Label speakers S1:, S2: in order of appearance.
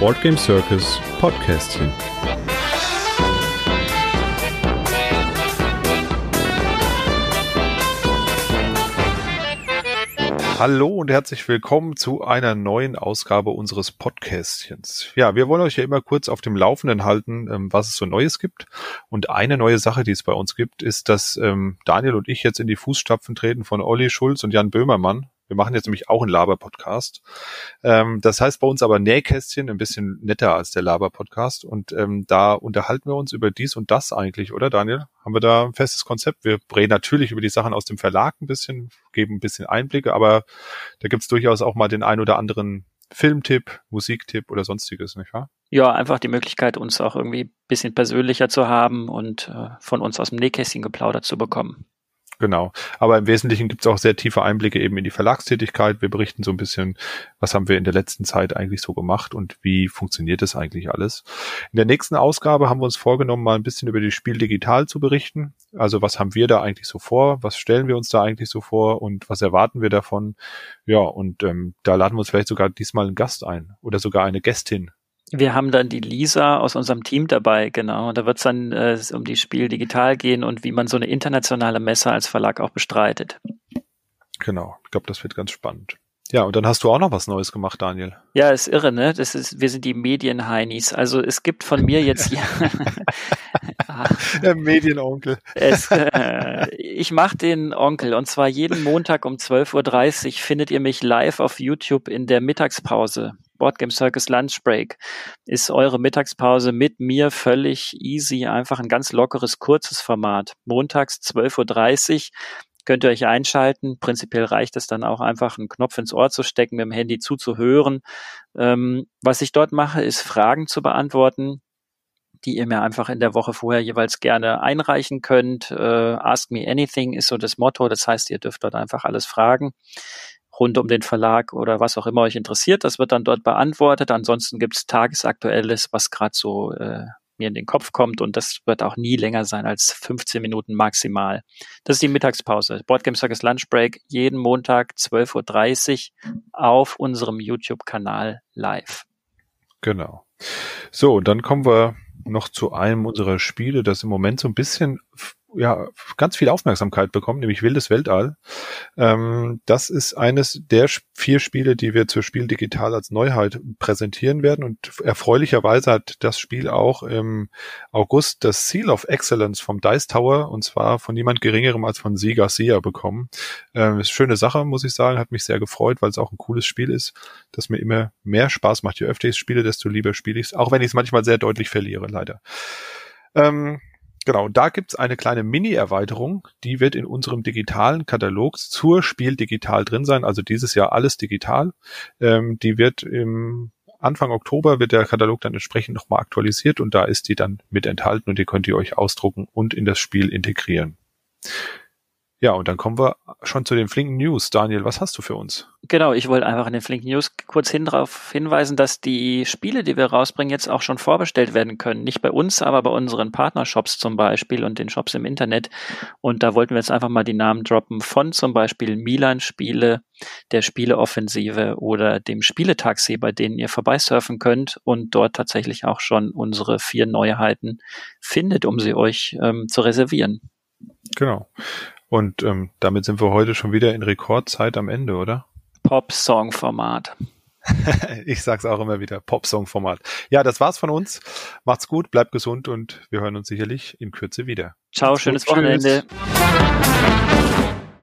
S1: Boardgame Circus Podcastchen. Hallo und herzlich willkommen zu einer neuen Ausgabe unseres Podcastchens. Ja, wir wollen euch ja immer kurz auf dem Laufenden halten, ähm, was es so Neues gibt. Und eine neue Sache, die es bei uns gibt, ist, dass ähm, Daniel und ich jetzt in die Fußstapfen treten von Olli Schulz und Jan Böhmermann. Wir machen jetzt nämlich auch einen Laber-Podcast. Ähm, das heißt bei uns aber Nähkästchen, ein bisschen netter als der Laber-Podcast. Und ähm, da unterhalten wir uns über dies und das eigentlich, oder Daniel? Haben wir da ein festes Konzept? Wir reden natürlich über die Sachen aus dem Verlag ein bisschen, geben ein bisschen Einblicke, aber da gibt's durchaus auch mal den ein oder anderen Filmtipp, Musiktipp oder sonstiges, nicht wahr?
S2: Ja, einfach die Möglichkeit, uns auch irgendwie ein bisschen persönlicher zu haben und äh, von uns aus dem Nähkästchen geplaudert zu bekommen.
S1: Genau. Aber im Wesentlichen gibt es auch sehr tiefe Einblicke eben in die Verlagstätigkeit. Wir berichten so ein bisschen, was haben wir in der letzten Zeit eigentlich so gemacht und wie funktioniert das eigentlich alles. In der nächsten Ausgabe haben wir uns vorgenommen, mal ein bisschen über die Spiel digital zu berichten. Also was haben wir da eigentlich so vor? Was stellen wir uns da eigentlich so vor und was erwarten wir davon? Ja, und ähm, da laden wir uns vielleicht sogar diesmal einen Gast ein oder sogar eine Gästin.
S2: Wir haben dann die Lisa aus unserem Team dabei, genau. Und da wird es dann äh, um die Spiel digital gehen und wie man so eine internationale Messe als Verlag auch bestreitet.
S1: Genau, ich glaube, das wird ganz spannend. Ja, und dann hast du auch noch was Neues gemacht, Daniel.
S2: Ja, ist irre, ne? Das ist, wir sind die Medienheinis. Also es gibt von mir jetzt hier.
S1: Der Medienonkel.
S2: Es, äh, ich mache den Onkel und zwar jeden Montag um 12.30 Uhr findet ihr mich live auf YouTube in der Mittagspause. Boardgame Circus Lunch Break ist eure Mittagspause mit mir völlig easy, einfach ein ganz lockeres, kurzes Format. Montags 12.30 Uhr könnt ihr euch einschalten. Prinzipiell reicht es dann auch einfach, einen Knopf ins Ohr zu stecken, mit dem Handy zuzuhören. Ähm, was ich dort mache, ist Fragen zu beantworten, die ihr mir einfach in der Woche vorher jeweils gerne einreichen könnt. Äh, Ask me anything ist so das Motto. Das heißt, ihr dürft dort einfach alles fragen rund um den Verlag oder was auch immer euch interessiert. Das wird dann dort beantwortet. Ansonsten gibt es Tagesaktuelles, was gerade so äh, mir in den Kopf kommt und das wird auch nie länger sein als 15 Minuten maximal. Das ist die Mittagspause. Boardgame Circus Lunch Break jeden Montag 12.30 Uhr auf unserem YouTube-Kanal live.
S1: Genau. So, dann kommen wir noch zu einem unserer Spiele, das im Moment so ein bisschen ja, ganz viel Aufmerksamkeit bekommen, nämlich Wildes Weltall. Ähm, das ist eines der vier Spiele, die wir zur Spiel digital als Neuheit präsentieren werden. Und erfreulicherweise hat das Spiel auch im August das Seal of Excellence vom Dice Tower und zwar von niemand geringerem als von Sie Garcia bekommen. Ähm, ist schöne Sache, muss ich sagen, hat mich sehr gefreut, weil es auch ein cooles Spiel ist, das mir immer mehr Spaß macht. Je öfter ich spiele, desto lieber spiele ich es, auch wenn ich es manchmal sehr deutlich verliere, leider. Ähm, Genau, da gibt's eine kleine Mini-Erweiterung, die wird in unserem digitalen Katalog zur Spiel digital drin sein, also dieses Jahr alles digital. Ähm, die wird im Anfang Oktober wird der Katalog dann entsprechend nochmal aktualisiert und da ist die dann mit enthalten und die könnt ihr euch ausdrucken und in das Spiel integrieren. Ja, und dann kommen wir schon zu den flinken News. Daniel, was hast du für uns?
S2: Genau, ich wollte einfach in den flinken News kurz hin darauf hinweisen, dass die Spiele, die wir rausbringen, jetzt auch schon vorbestellt werden können. Nicht bei uns, aber bei unseren Partnershops zum Beispiel und den Shops im Internet. Und da wollten wir jetzt einfach mal die Namen droppen von zum Beispiel Milan Spiele, der Spieleoffensive oder dem Spieletaxi, bei denen ihr vorbeisurfen könnt und dort tatsächlich auch schon unsere vier Neuheiten findet, um sie euch ähm, zu reservieren.
S1: Genau. Und ähm, damit sind wir heute schon wieder in Rekordzeit am Ende, oder?
S2: Pop-Song-Format.
S1: ich sag's auch immer wieder, Pop-Song-Format. Ja, das war's von uns. Macht's gut, bleibt gesund und wir hören uns sicherlich in Kürze wieder.
S2: Ciao, schönes Wochenende. Tschüss.